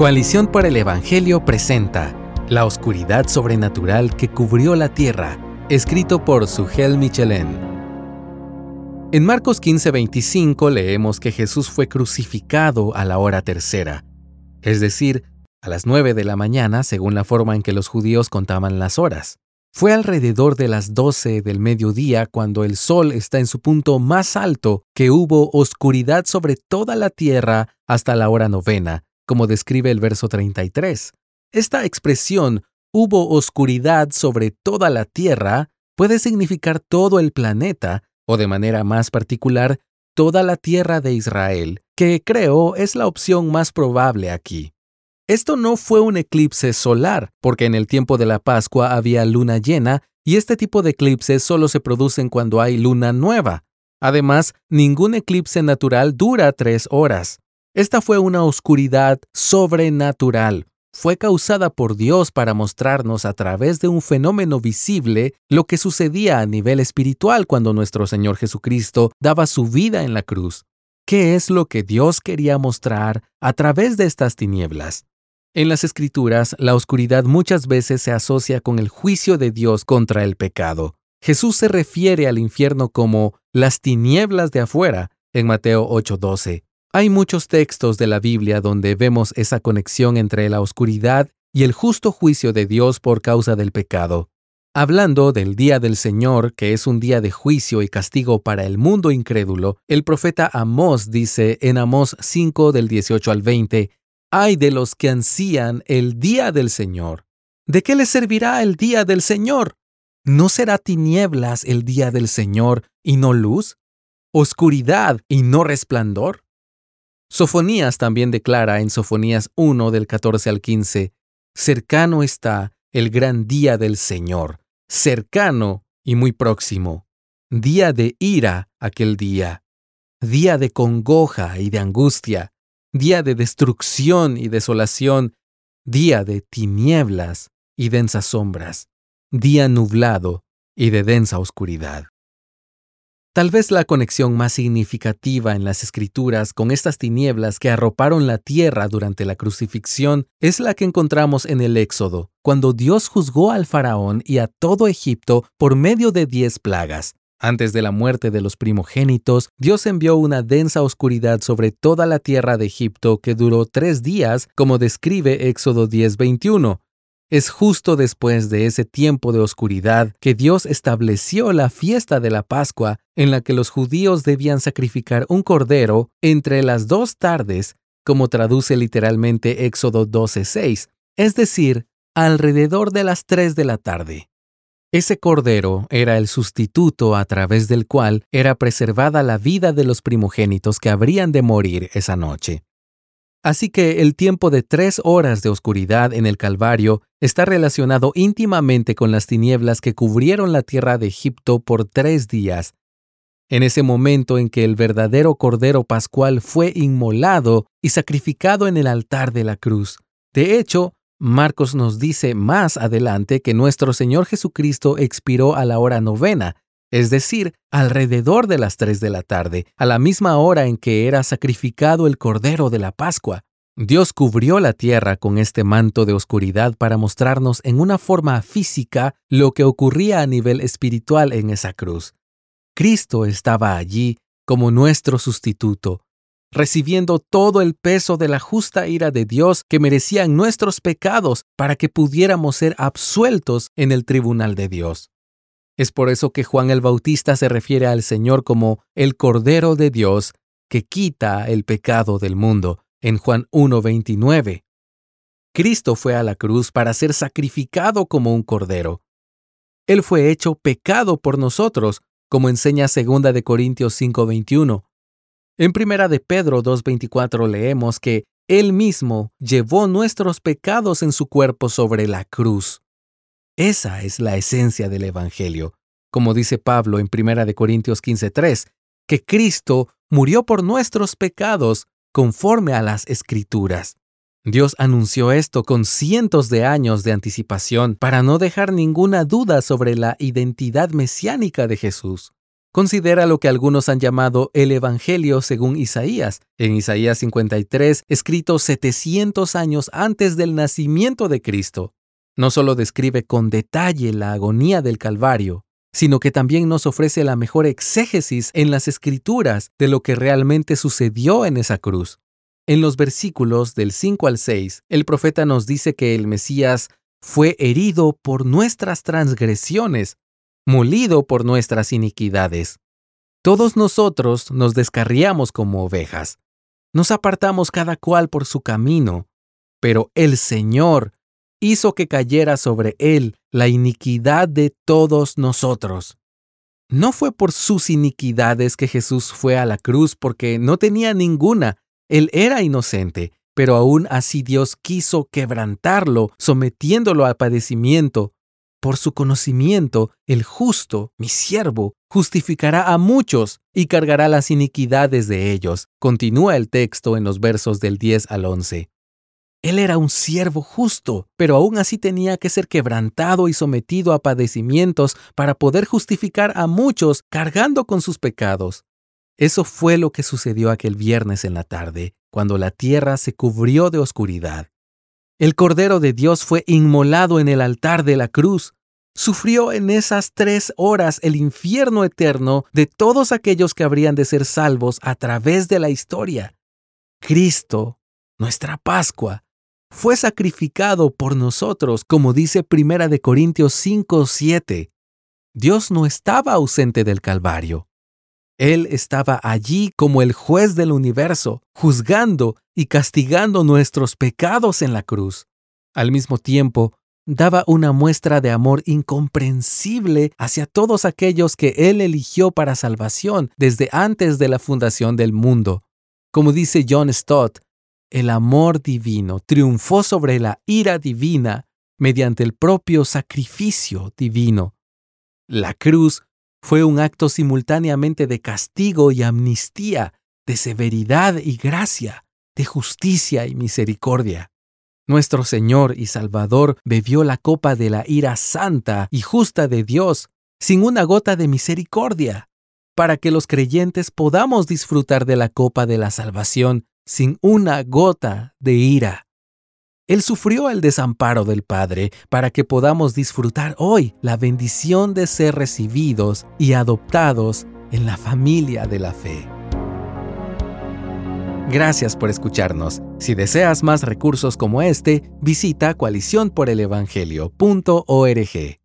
Coalición por el Evangelio presenta La oscuridad sobrenatural que cubrió la tierra, escrito por Sugel Michelin. En Marcos 15:25 leemos que Jesús fue crucificado a la hora tercera, es decir, a las nueve de la mañana según la forma en que los judíos contaban las horas. Fue alrededor de las doce del mediodía cuando el sol está en su punto más alto que hubo oscuridad sobre toda la tierra hasta la hora novena, como describe el verso 33. Esta expresión, hubo oscuridad sobre toda la tierra, puede significar todo el planeta, o de manera más particular, toda la tierra de Israel, que creo es la opción más probable aquí. Esto no fue un eclipse solar, porque en el tiempo de la Pascua había luna llena y este tipo de eclipses solo se producen cuando hay luna nueva. Además, ningún eclipse natural dura tres horas. Esta fue una oscuridad sobrenatural. Fue causada por Dios para mostrarnos a través de un fenómeno visible lo que sucedía a nivel espiritual cuando nuestro Señor Jesucristo daba su vida en la cruz. ¿Qué es lo que Dios quería mostrar a través de estas tinieblas? En las Escrituras, la oscuridad muchas veces se asocia con el juicio de Dios contra el pecado. Jesús se refiere al infierno como las tinieblas de afuera en Mateo 8:12. Hay muchos textos de la Biblia donde vemos esa conexión entre la oscuridad y el justo juicio de Dios por causa del pecado. Hablando del día del Señor, que es un día de juicio y castigo para el mundo incrédulo, el profeta Amós dice en Amós 5 del 18 al 20, Ay de los que ansían el día del Señor. ¿De qué les servirá el día del Señor? ¿No será tinieblas el día del Señor y no luz? ¿Oscuridad y no resplandor? Sofonías también declara en Sofonías 1 del 14 al 15, Cercano está el gran día del Señor, cercano y muy próximo, día de ira aquel día, día de congoja y de angustia, día de destrucción y desolación, día de tinieblas y densas sombras, día nublado y de densa oscuridad. Tal vez la conexión más significativa en las escrituras con estas tinieblas que arroparon la tierra durante la crucifixión es la que encontramos en el Éxodo, cuando Dios juzgó al faraón y a todo Egipto por medio de diez plagas. Antes de la muerte de los primogénitos, Dios envió una densa oscuridad sobre toda la tierra de Egipto que duró tres días, como describe Éxodo 10:21. Es justo después de ese tiempo de oscuridad que Dios estableció la fiesta de la Pascua en la que los judíos debían sacrificar un cordero entre las dos tardes, como traduce literalmente Éxodo 12:6, es decir, alrededor de las tres de la tarde. Ese cordero era el sustituto a través del cual era preservada la vida de los primogénitos que habrían de morir esa noche. Así que el tiempo de tres horas de oscuridad en el Calvario está relacionado íntimamente con las tinieblas que cubrieron la tierra de Egipto por tres días. En ese momento en que el verdadero Cordero Pascual fue inmolado y sacrificado en el altar de la cruz. De hecho, Marcos nos dice más adelante que nuestro Señor Jesucristo expiró a la hora novena, es decir, alrededor de las tres de la tarde, a la misma hora en que era sacrificado el Cordero de la Pascua. Dios cubrió la tierra con este manto de oscuridad para mostrarnos en una forma física lo que ocurría a nivel espiritual en esa cruz. Cristo estaba allí como nuestro sustituto, recibiendo todo el peso de la justa ira de Dios que merecían nuestros pecados para que pudiéramos ser absueltos en el tribunal de Dios. Es por eso que Juan el Bautista se refiere al Señor como el Cordero de Dios que quita el pecado del mundo, en Juan 1.29. Cristo fue a la cruz para ser sacrificado como un cordero. Él fue hecho pecado por nosotros, como enseña 2 de Corintios 5:21. En Primera de Pedro 2:24 leemos que él mismo llevó nuestros pecados en su cuerpo sobre la cruz. Esa es la esencia del Evangelio, como dice Pablo en 1 Corintios 15:3, que Cristo murió por nuestros pecados conforme a las Escrituras. Dios anunció esto con cientos de años de anticipación para no dejar ninguna duda sobre la identidad mesiánica de Jesús. Considera lo que algunos han llamado el Evangelio según Isaías, en Isaías 53, escrito 700 años antes del nacimiento de Cristo. No solo describe con detalle la agonía del Calvario, sino que también nos ofrece la mejor exégesis en las escrituras de lo que realmente sucedió en esa cruz. En los versículos del 5 al 6, el profeta nos dice que el Mesías fue herido por nuestras transgresiones, molido por nuestras iniquidades. Todos nosotros nos descarriamos como ovejas. Nos apartamos cada cual por su camino, pero el Señor hizo que cayera sobre él la iniquidad de todos nosotros. No fue por sus iniquidades que Jesús fue a la cruz porque no tenía ninguna. Él era inocente, pero aún así Dios quiso quebrantarlo, sometiéndolo al padecimiento. Por su conocimiento, el justo, mi siervo, justificará a muchos y cargará las iniquidades de ellos. Continúa el texto en los versos del 10 al 11. Él era un siervo justo, pero aún así tenía que ser quebrantado y sometido a padecimientos para poder justificar a muchos cargando con sus pecados. Eso fue lo que sucedió aquel viernes en la tarde, cuando la tierra se cubrió de oscuridad. El Cordero de Dios fue inmolado en el altar de la cruz. Sufrió en esas tres horas el infierno eterno de todos aquellos que habrían de ser salvos a través de la historia. Cristo, nuestra Pascua, fue sacrificado por nosotros, como dice Primera de Corintios 5, 7. Dios no estaba ausente del Calvario. Él estaba allí como el juez del universo, juzgando y castigando nuestros pecados en la cruz. Al mismo tiempo, daba una muestra de amor incomprensible hacia todos aquellos que Él eligió para salvación desde antes de la fundación del mundo. Como dice John Stott, el amor divino triunfó sobre la ira divina mediante el propio sacrificio divino. La cruz fue un acto simultáneamente de castigo y amnistía, de severidad y gracia, de justicia y misericordia. Nuestro Señor y Salvador bebió la copa de la ira santa y justa de Dios sin una gota de misericordia, para que los creyentes podamos disfrutar de la copa de la salvación sin una gota de ira. Él sufrió el desamparo del Padre para que podamos disfrutar hoy la bendición de ser recibidos y adoptados en la familia de la fe. Gracias por escucharnos. Si deseas más recursos como este, visita coaliciónporelevangelio.org.